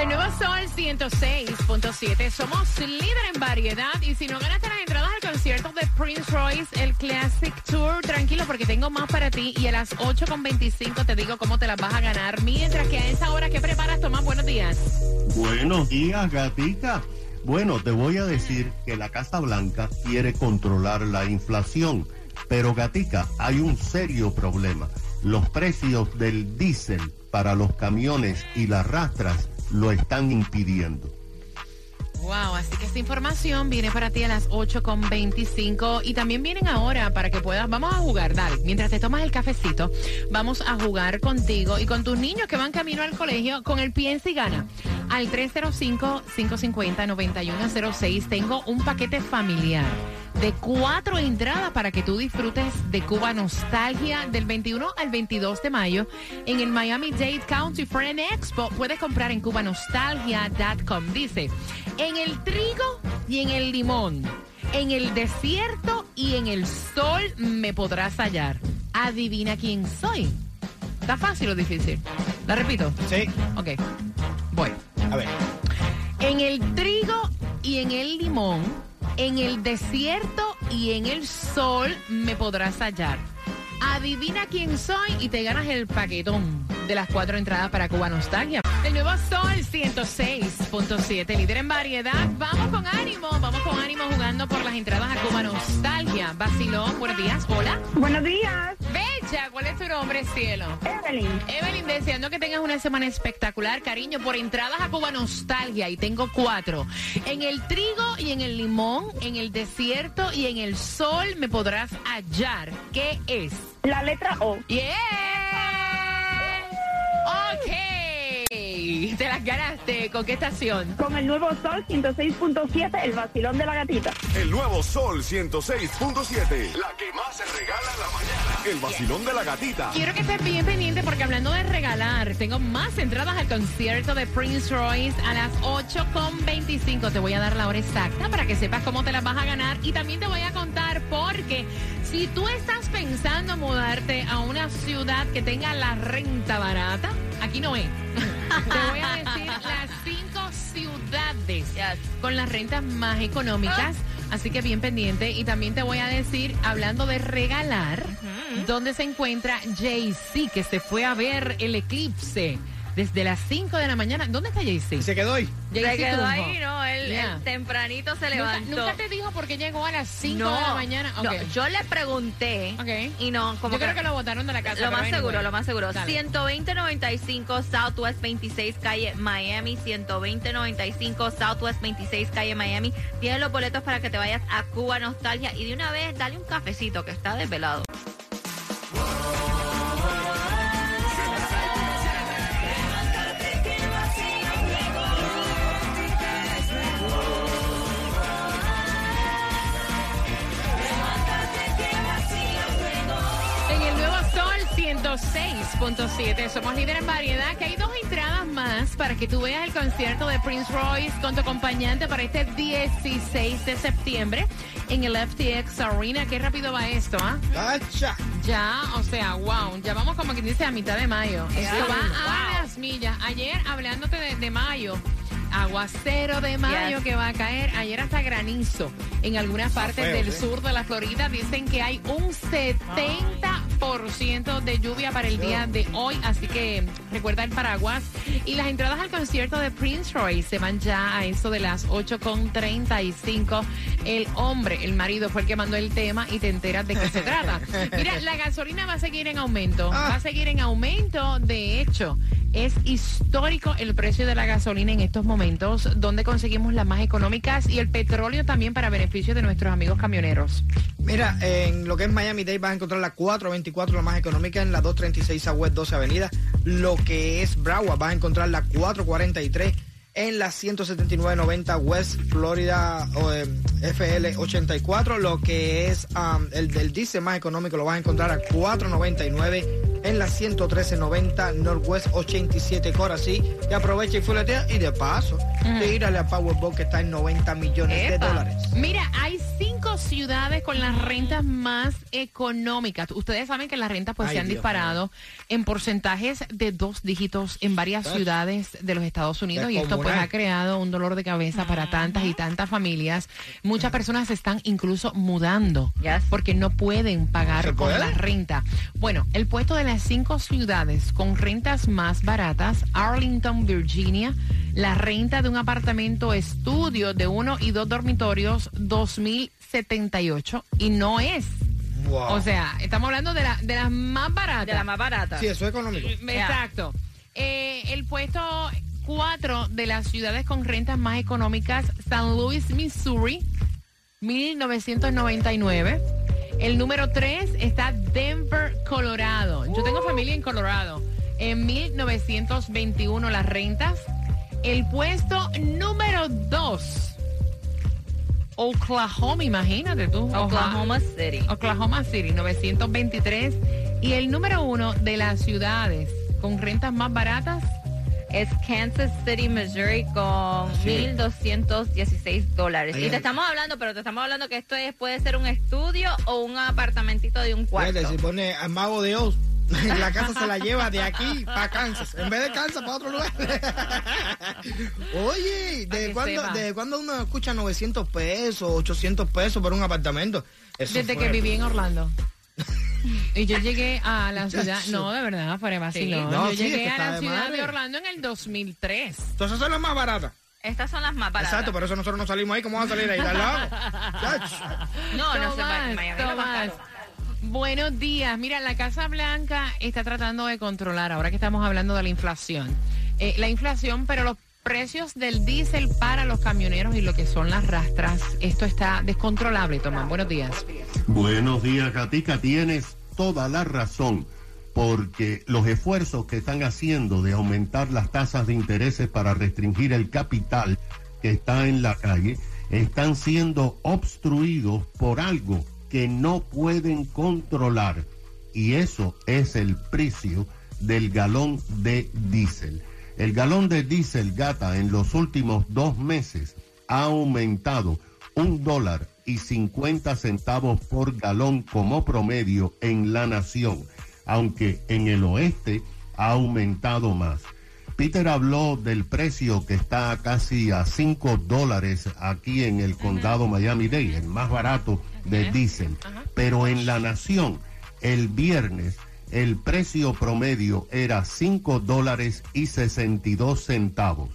El nuevo Sol 106.7. Somos líder en variedad. Y si no ganaste las entradas al concierto de Prince Royce, el Classic Tour, tranquilo porque tengo más para ti. Y a las 8.25 te digo cómo te las vas a ganar. Mientras que a esa hora, ¿qué preparas, Tomás? Buenos días. Buenos días, gatita. Bueno, te voy a decir que la Casa Blanca quiere controlar la inflación. Pero, gatica, hay un serio problema. Los precios del diésel para los camiones y las rastras lo están impidiendo. Wow, así que esta información viene para ti a las 8.25 y también vienen ahora para que puedas, vamos a jugar, dale, mientras te tomas el cafecito, vamos a jugar contigo y con tus niños que van camino al colegio con el Piensa y Gana. Al 305-550-9106 tengo un paquete familiar de cuatro entradas para que tú disfrutes de Cuba Nostalgia del 21 al 22 de mayo en el Miami Dade County Friend Expo. Puedes comprar en cubanostalgia.com. Dice, en el trigo y en el limón, en el desierto y en el sol me podrás hallar. Adivina quién soy. ¿Está fácil o difícil? ¿La repito? Sí. Ok. Voy. A ver. En el trigo y en el limón, en el desierto y en el sol me podrás hallar. Adivina quién soy y te ganas el paquetón de las cuatro entradas para Cuba Nostalgia. El nuevo Sol 106.7, líder en variedad. Vamos con ánimo, vamos con ánimo jugando por las entradas a Cuba Nostalgia. Vacilón, buenos días, hola. Buenos días, ¿cuál es tu nombre, cielo? Evelyn. Evelyn, deseando que tengas una semana espectacular, cariño, por entradas a Cuba Nostalgia. Y tengo cuatro. En el trigo y en el limón, en el desierto y en el sol me podrás hallar. ¿Qué es? La letra O. ¡Yeah! ¡Ok! Te las ganaste. ¿Con qué estación? Con el nuevo Sol 106.7, el vacilón de la gatita. El nuevo Sol 106.7. La que más se regala en la mañana. El vacilón de la gatita. Quiero que estés bien pendiente porque hablando de regalar, tengo más entradas al concierto de Prince Royce a las 8.25. Te voy a dar la hora exacta para que sepas cómo te las vas a ganar y también te voy a contar porque si tú estás pensando mudarte a una ciudad que tenga la renta barata, aquí no es. Te voy a decir las cinco ciudades con las rentas más económicas. Así que bien pendiente. Y también te voy a decir, hablando de regalar, dónde se encuentra Jay-Z, que se fue a ver el eclipse desde las 5 de la mañana. ¿Dónde está Jay-Z? Se quedó ahí. Se Jay-Z quedó ahí, ¿no? Él, Yeah. él tempranito se ¿Nunca, levantó. nunca te dijo por qué llegó a las 5 no, de la mañana? no, yo le pregunté Ok. y no, como Yo creo que lo botaron de la casa. lo más seguro, lo más seguro. Dale. 120-95 Southwest 26 calle Miami. 120-95 Southwest 26 calle Miami. Tienes los boletos para que te vayas a Cuba Nostalgia y de una vez dale un cafecito que está desvelado. 106.7 somos líder en variedad, que hay dos entradas más para que tú veas el concierto de Prince Royce con tu acompañante para este 16 de septiembre en el FTX Arena. Qué rápido va esto, ¿ah? ¡Tacha! Ya, o sea, wow, ya vamos como quien dice a mitad de mayo. Esto va a las millas. Ayer, hablándote de, de mayo, aguacero de mayo Yes. que va a caer. Ayer hasta granizo en algunas partes feo, del sí. sur de la Florida. Dicen que hay un 70% de lluvia para el día de hoy, así que recuerda el paraguas. Y las entradas al concierto de Prince Royce se van ya a eso de las 8.35. El hombre, el marido, fue el que mandó el tema y te enteras de qué se trata. Mira, la gasolina va a seguir en aumento. Va a seguir en aumento. De hecho, es histórico el precio de la gasolina en estos momentos, donde conseguimos las más económicas y el petróleo también para beneficio de nuestros amigos camioneros. Mira, en lo que es Miami Dade vas a encontrar la 424, la más económica, en la 236 a West 12 Avenida. Lo que es Broward vas a encontrar la 443 en la 17990 West Florida eh, FL 84. Lo que es el del diésel más económico lo vas a encontrar a 499 en la 11390 Northwest 87 Corazí. Y aprovecha y fuletea y de paso tírale a Powerball que está en 90 millones de dólares. Mira, hay cinco ciudades con las rentas más económicas. Ustedes saben que las rentas pues Ay, se han Dios disparado en porcentajes de dos dígitos en varias ciudades de los Estados Unidos y esto pues ha creado un dolor de cabeza para tantas y tantas familias. Muchas personas se están incluso mudando Yes. porque no pueden pagar ¿Se con la renta. Bueno, el puesto de las cinco ciudades con rentas más baratas, Arlington, Virginia, la renta de un apartamento estudio de uno y dos dormitorios, 2.078 y no es. Wow. O sea, estamos hablando de, la- de las más baratas. De la más barata. sí, eso es económico. Exacto. Eh, el puesto 4 de las ciudades con rentas más económicas, San Luis, Missouri, 1999. El número 3 está Denver, Colorado. Yo tengo familia en Colorado. En 1921 las rentas. El puesto número 2. Oklahoma, imagínate tú. Oklahoma City. Oklahoma City, 923. Y el número uno de las ciudades con rentas más baratas, Es Kansas City, Missouri con 1.216 dólares. Y te estamos hablando, pero te estamos hablando que esto es, puede ser un estudio o un apartamentito de un cuarto. Fíjate, si pone al mago de Oz, la casa se la lleva de aquí para Kansas. En vez de Kansas, para otro lugar. Oye, ¿desde cuándo. ¿desde cuándo uno escucha 900 pesos, 800 pesos por un apartamento? Eso desde fue- que viví en Orlando. Y yo llegué a la ciudad, no, de verdad, fuera vacilón. Sí. No, yo sí, es llegué que a la de ciudad madre. de Orlando en el 2003. Entonces son las más baratas. Estas son las más baratas. Exacto, por eso nosotros no salimos ahí. ¿Cómo vamos a salir ahí? ¿Al lado? Chacho. No, no se va. Miami Buenos días. Mira, la Casa Blanca está tratando de controlar, ahora que estamos hablando de la inflación, eh, la inflación, pero los precios del diésel para los camioneros y lo que son las rastras, esto está descontrolable, Tomás. Buenos días. Buenos días, Gatica. Tienes toda la razón, porque los esfuerzos que están haciendo de aumentar las tasas de intereses para restringir el capital que está en la calle están siendo obstruidos por algo que no pueden controlar. Y eso es el precio del galón de diésel. El galón de diésel gata en los últimos dos meses ha aumentado un dólar y 50 centavos por galón como promedio en la nación, aunque en el oeste ha aumentado más. Peter habló del precio que está casi a 5 dólares aquí en el condado Miami-Dade, el más barato de diésel. Pero en la nación, el viernes, el precio promedio era 5 dólares y 62 centavos.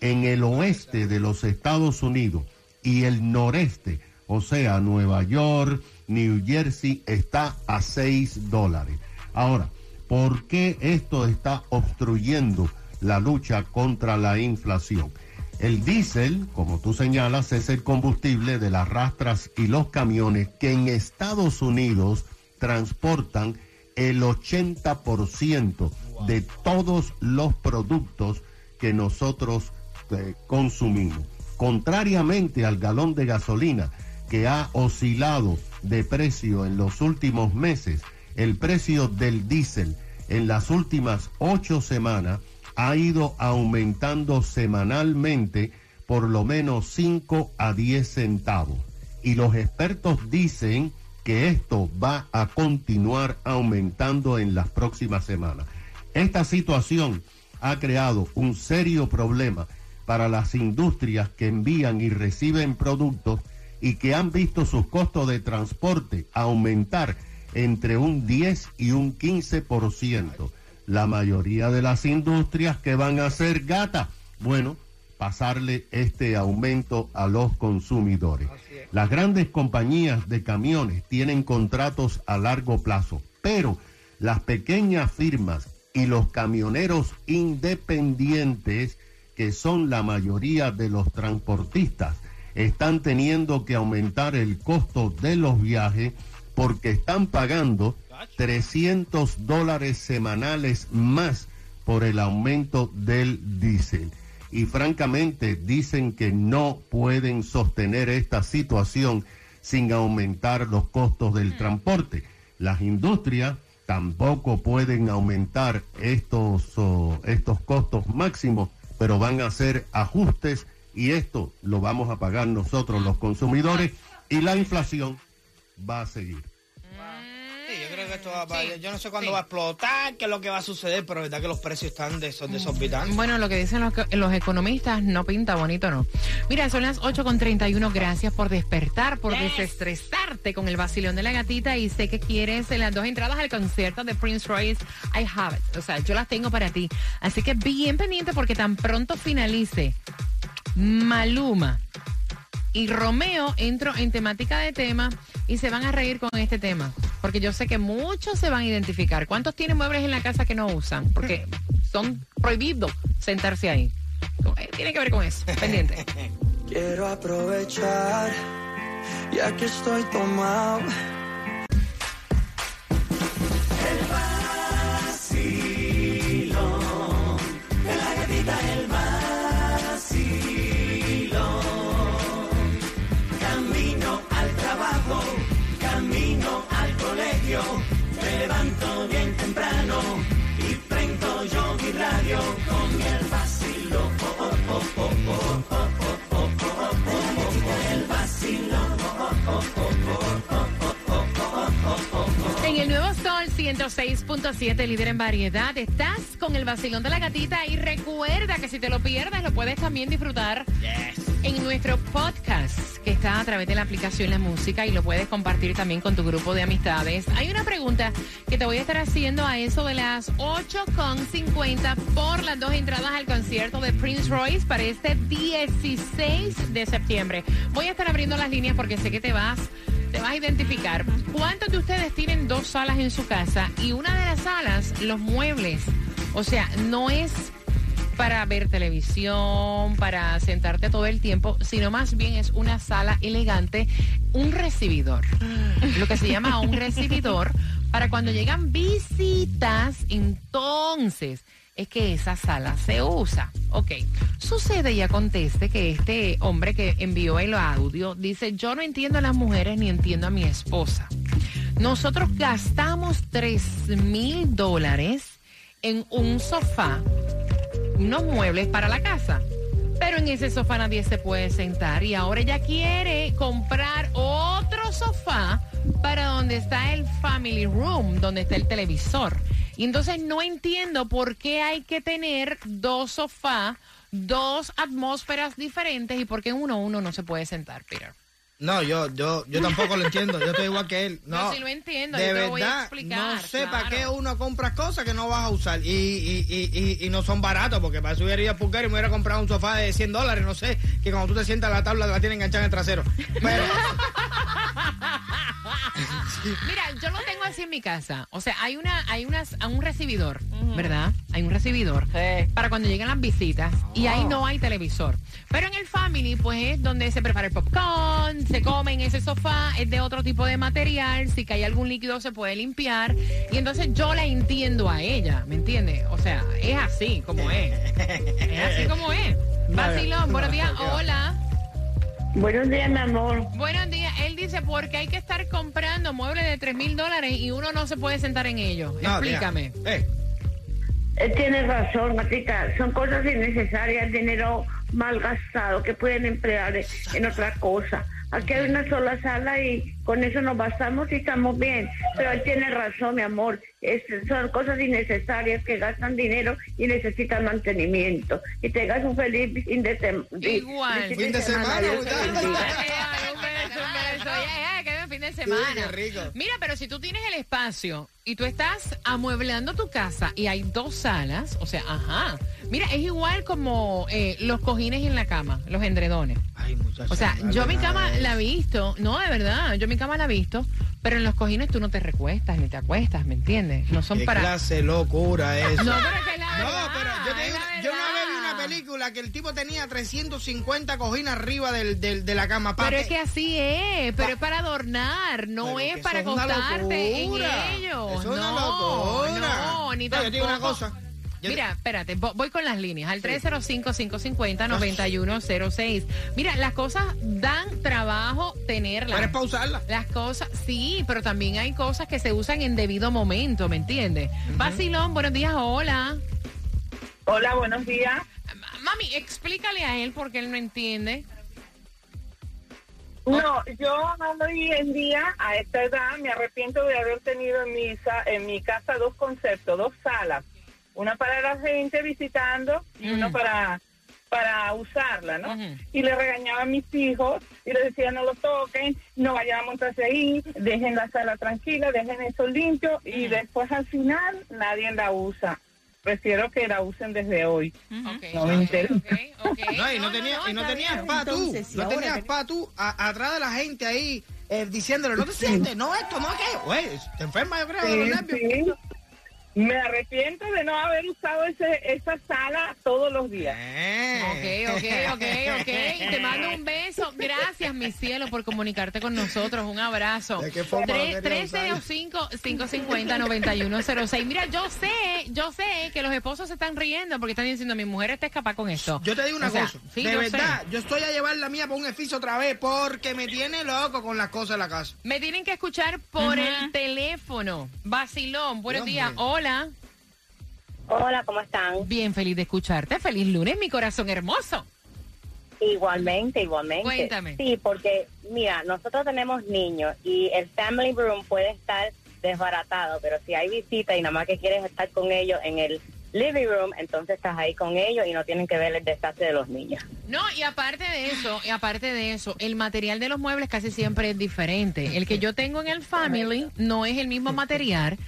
En el oeste de los Estados Unidos y el noreste, o sea, Nueva York, New Jersey, está a 6 dólares. Ahora, ¿por qué esto está obstruyendo la lucha contra la inflación? El diésel, como tú señalas, es el combustible de las rastras y los camiones que en Estados Unidos transportan el 80% de todos los productos que nosotros eh, consumimos. Contrariamente al galón de gasolina que ha oscilado de precio en los últimos meses, el precio del diésel en las últimas ocho semanas ha ido aumentando semanalmente por lo menos 5 a 10 centavos. Y los expertos dicen que esto va a continuar aumentando en las próximas semanas. Esta situación ha creado un serio problema para las industrias que envían y reciben productos y que han visto sus costos de transporte aumentar entre un 10 y un 15%. La mayoría de las industrias que van a ser gata, bueno, pasarle este aumento a los consumidores. Las grandes compañías de camiones tienen contratos a largo plazo, pero las pequeñas firmas y los camioneros independientes, que son la mayoría de los transportistas, están teniendo que aumentar el costo de los viajes porque están pagando 300 dólares semanales más por el aumento del diésel. Y francamente dicen que no pueden sostener esta situación sin aumentar los costos del transporte. Las industrias tampoco pueden aumentar estos, oh, estos costos máximos, pero van a hacer ajustes y esto lo vamos a pagar nosotros los consumidores y la inflación va a seguir. Sí, yo creo que esto va, Sí, yo no sé cuándo sí. va a explotar, qué es lo que va a suceder, pero la verdad que los precios están deso- desorbitantes. Bueno, lo que dicen los, los economistas no pinta bonito, ¿no? Mira, son las 8.31. Gracias por despertar, por desestresarte con el vacilón de la gatita. Y sé que quieres las dos entradas al concierto de Prince Royce. I have it. O sea, yo las tengo para ti. Así que bien pendiente porque tan pronto finalice Maluma y Romeo entro en temática de tema y se van a reír con este tema. Porque yo sé que muchos se van a identificar. ¿Cuántos tienen muebles en la casa que no usan? Porque son prohibidos sentarse ahí. Eh, Tiene que ver con eso. Pendiente. Quiero aprovechar, ya que estoy tomado. 106.7, líder en variedad, estás con el vacilón de la gatita y recuerda que si te lo pierdes lo puedes también disfrutar en nuestro podcast que está a través de la aplicación La Música y lo puedes compartir también con tu grupo de amistades. Hay una pregunta que te voy a estar haciendo a eso de las 8.50 por las dos entradas al concierto de Prince Royce para este 16 de septiembre. Voy a estar abriendo las líneas porque sé que te vas te vas a identificar. ¿Cuántos de ustedes tienen dos salas en su casa y una de las salas, los muebles? O sea, no es para ver televisión, para sentarte todo el tiempo, sino más bien es una sala elegante, un recibidor. Lo que se llama un recibidor para cuando llegan visitas, entonces es que esa sala se usa. Ok, sucede y acontece que este hombre que envió el audio dice, yo no entiendo a las mujeres ni entiendo a mi esposa. Nosotros gastamos 3 mil dólares en un sofá, unos muebles para la casa. Pero en ese sofá nadie se puede sentar y ahora ella quiere comprar otro sofá para donde está el family room, donde está el televisor. Y entonces no entiendo por qué hay que tener dos sofás, dos atmósferas diferentes y por qué en uno uno no se puede sentar, Peter. No, yo, yo, yo tampoco lo entiendo. Yo estoy igual que él. No, Yo sí lo entiendo, De yo te verdad, lo voy a explicar, no sé para qué uno compra cosas que no vas a usar y, y, y, y, no son baratos, porque para eso hubiera ido a Pulgar y me hubiera comprado un sofá de 100 dólares, no sé, que cuando tú te sientas la tabla la tienes enganchada en el trasero. Pero, Mira, yo lo tengo así en mi casa. O sea, hay una, hay unas, un recibidor, ¿verdad? Hay un recibidor para cuando llegan las visitas y ahí no hay televisor. Pero en el family, pues es donde se prepara el popcorn, se come en ese sofá, es de otro tipo de material, si cae algún líquido se puede limpiar. Y entonces yo la entiendo a ella, ¿me entiendes? O sea, es así como es. Es así como es. Vacilón, buenos días, hola. Buenos días, mi amor. Buenos días. Él dice, porque hay que estar comprando muebles de 3 mil dólares y uno no se puede sentar en ellos. no, Explícame. mira, eh, Él tiene razón, Matita. Son cosas innecesarias, dinero mal gastado que pueden emplear en otra cosa. Aquí hay una sola sala y con eso nos bastamos y estamos bien. Pero él tiene razón, mi amor. Es- son cosas innecesarias que gastan dinero y necesitan mantenimiento. Y tengas un feliz fin de, sem- Igual. Fin de semana, beso, un beso. Ya, ya, que ven fin de semana. Mira, pero si tú tienes el espacio y tú estás amueblando tu casa y hay dos salas, o sea, ajá. Mira, es igual como eh, los cojines en la cama, los endredones. Ay, muchacha, O sea, yo mi cama la he visto, no, de verdad, yo mi cama la he visto, pero en los cojines tú no te recuestas ni te acuestas, ¿me entiendes? No son Qué para... clase locura eso. No, pero que la No, verdad, pero yo te digo, yo una vez vi verdad. una película que el tipo tenía 350 cojines arriba del, del- de la cama. pa' Pero es que así es, pero Pa- es para adornar, no es para una acostarte en ellos. Eso es una no, locura. no, ni yo te digo una tampoco- cosa. Yo te- Mira, espérate, vo- voy con las líneas, al 305-550-9106. Mira, las cosas dan trabajo tenerlas. ¿Puedes pausarla? Las cosas, sí, pero también hay cosas que se usan en debido momento, ¿me entiendes? Vacilón, buenos días, hola. Hola, buenos días. mami, explícale a él porque él no entiende. No, yo hoy en día, a esta edad, me arrepiento de haber tenido en mi, sa- en mi casa dos conceptos, dos salas. Una para la gente visitando y una para para usarla, ¿no? Y le regañaba a mis hijos y les decía no lo toquen, no vayan a montarse ahí, dejen la sala tranquila, dejen eso limpio y después al final nadie la usa. Prefiero que la usen desde hoy. No me interesa. No, y no, tenía, y no tenías bien. pa' tú, Entonces, no tenías te- pa' tú a- atrás de la gente ahí eh, diciéndole, no te sientes, no esto, no aquello. Güey, te enferma yo creo de los Sí, nervios. sí. Me arrepiento de no haber usado ese, esa sala todos los días. Eh. Ok, ok, ok, ok. Te mando un beso. Gracias, mi cielo, por comunicarte con nosotros. Un abrazo. ¿De qué forma lo quería usar? 305-550-9106. Mira, yo sé, yo sé que los esposos se están riendo porque están diciendo, mi mujer está escapada con esto. Yo te digo una O sea, cosa, sí, de yo verdad, sé. yo estoy a llevar la mía por un edificio otra vez porque me tiene loco con las cosas de la casa. Me tienen que escuchar por el teléfono. Vacilón, buenos Dios días. mío. Hola. Hola, ¿cómo están? Bien, feliz de escucharte. Feliz lunes, mi corazón hermoso. Igualmente, igualmente. Cuéntame. Sí, porque mira, nosotros tenemos niños y el family room puede estar desbaratado, pero si hay visita y nada más que quieres estar con ellos en el living room, entonces estás ahí con ellos y no tienen que ver el desastre de los niños. No, y aparte de eso, y aparte de eso, el material de los muebles casi siempre es diferente. El que yo tengo en el family no es el mismo material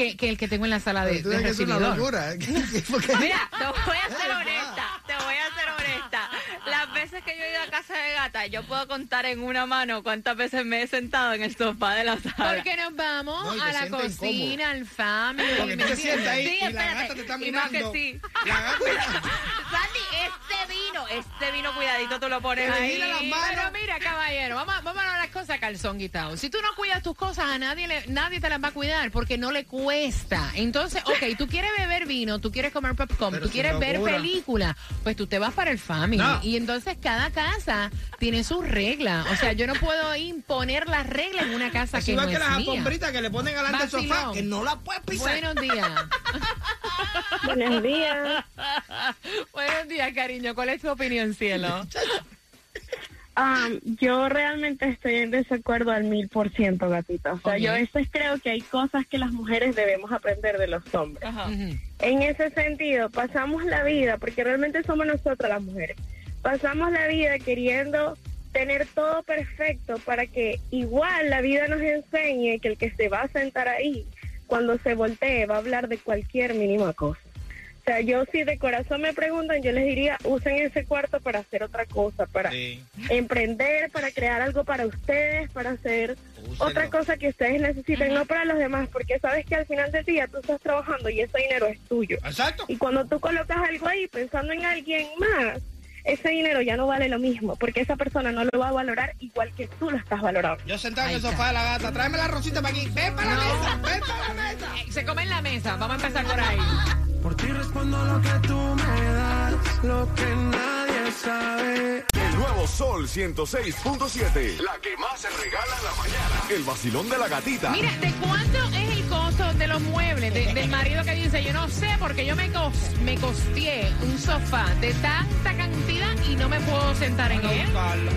que, que el que tengo en la sala de, tú de que es una recibidor. locura. Porque- Mira, te voy a ser honesta, te voy a ser honesta. Las veces que yo he ido a casa de gata, yo puedo contar en una mano cuántas veces me he sentado en el sofá de la sala. Porque nos vamos No, a la cocina, al family. Porque tú ¿me te sientas ahí entiendes? y la espérate, gata te está y más que mirando. sí. La gata... Sandy, vino, este vino, cuidadito, tú lo pones ahí. Pero mira, caballero, vamos, a- vamos a las cosas calzón quitado. Si tú no cuidas tus cosas, a nadie le- nadie te las va a cuidar porque no le cuesta. Entonces, ok, tú quieres beber vino, tú quieres comer popcorn, Pero tú quieres ver locura. películas, pues tú te vas para el family. No. Y entonces cada casa tiene sus reglas. O sea, yo no puedo imponer las reglas en una casa Es que no igual que es las mía. alfombritas que le ponen delante del sofá, Vacilón. que no la puedes pisar. Buenos días. Buenos días. Buenos días, cariño. ¿Cuál es tu opinión, cielo? Um, yo realmente estoy en desacuerdo al mil por ciento, gatita. O sea, yo a veces creo que hay cosas que las mujeres debemos aprender de los hombres. En ese sentido, pasamos la vida, porque realmente somos nosotras las mujeres, pasamos la vida queriendo tener todo perfecto para que igual la vida nos enseñe que el que se va a sentar ahí, cuando se voltee, va a hablar de cualquier mínima cosa. O sea, yo si de corazón me preguntan, yo les diría, usen ese cuarto para hacer otra cosa, para Sí. emprender, para crear algo para ustedes, para hacer Úsenlo. otra cosa que ustedes necesiten, no para los demás, porque sabes que al final del día tú estás trabajando y ese dinero es tuyo. Exacto. Y cuando tú colocas algo ahí pensando en alguien más, ese dinero ya no vale lo mismo, porque esa persona no lo va a valorar igual que tú lo estás valorando. Yo sentado en el sofá de la gata, tráeme la rosita para aquí. Ven para la mesa, ven para la mesa. Se come en la mesa. Vamos a empezar por ahí. Por ti respondo lo que tú me das, lo que nadie sabe. El nuevo Sol 106.7. La que más se regala en la mañana. El vacilón de la gatita. Mira, ¿de cuánto es el costo de los muebles? De- del marido que dice, yo no sé porque yo me, cos- me costeé un sofá de tanta cantidad y no me puedo sentar en él.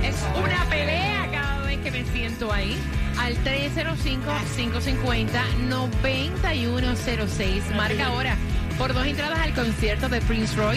Es una pelea cada vez que me siento ahí. Al 305-550-9106. Marca ahora por dos entradas al concierto de Prince Royce.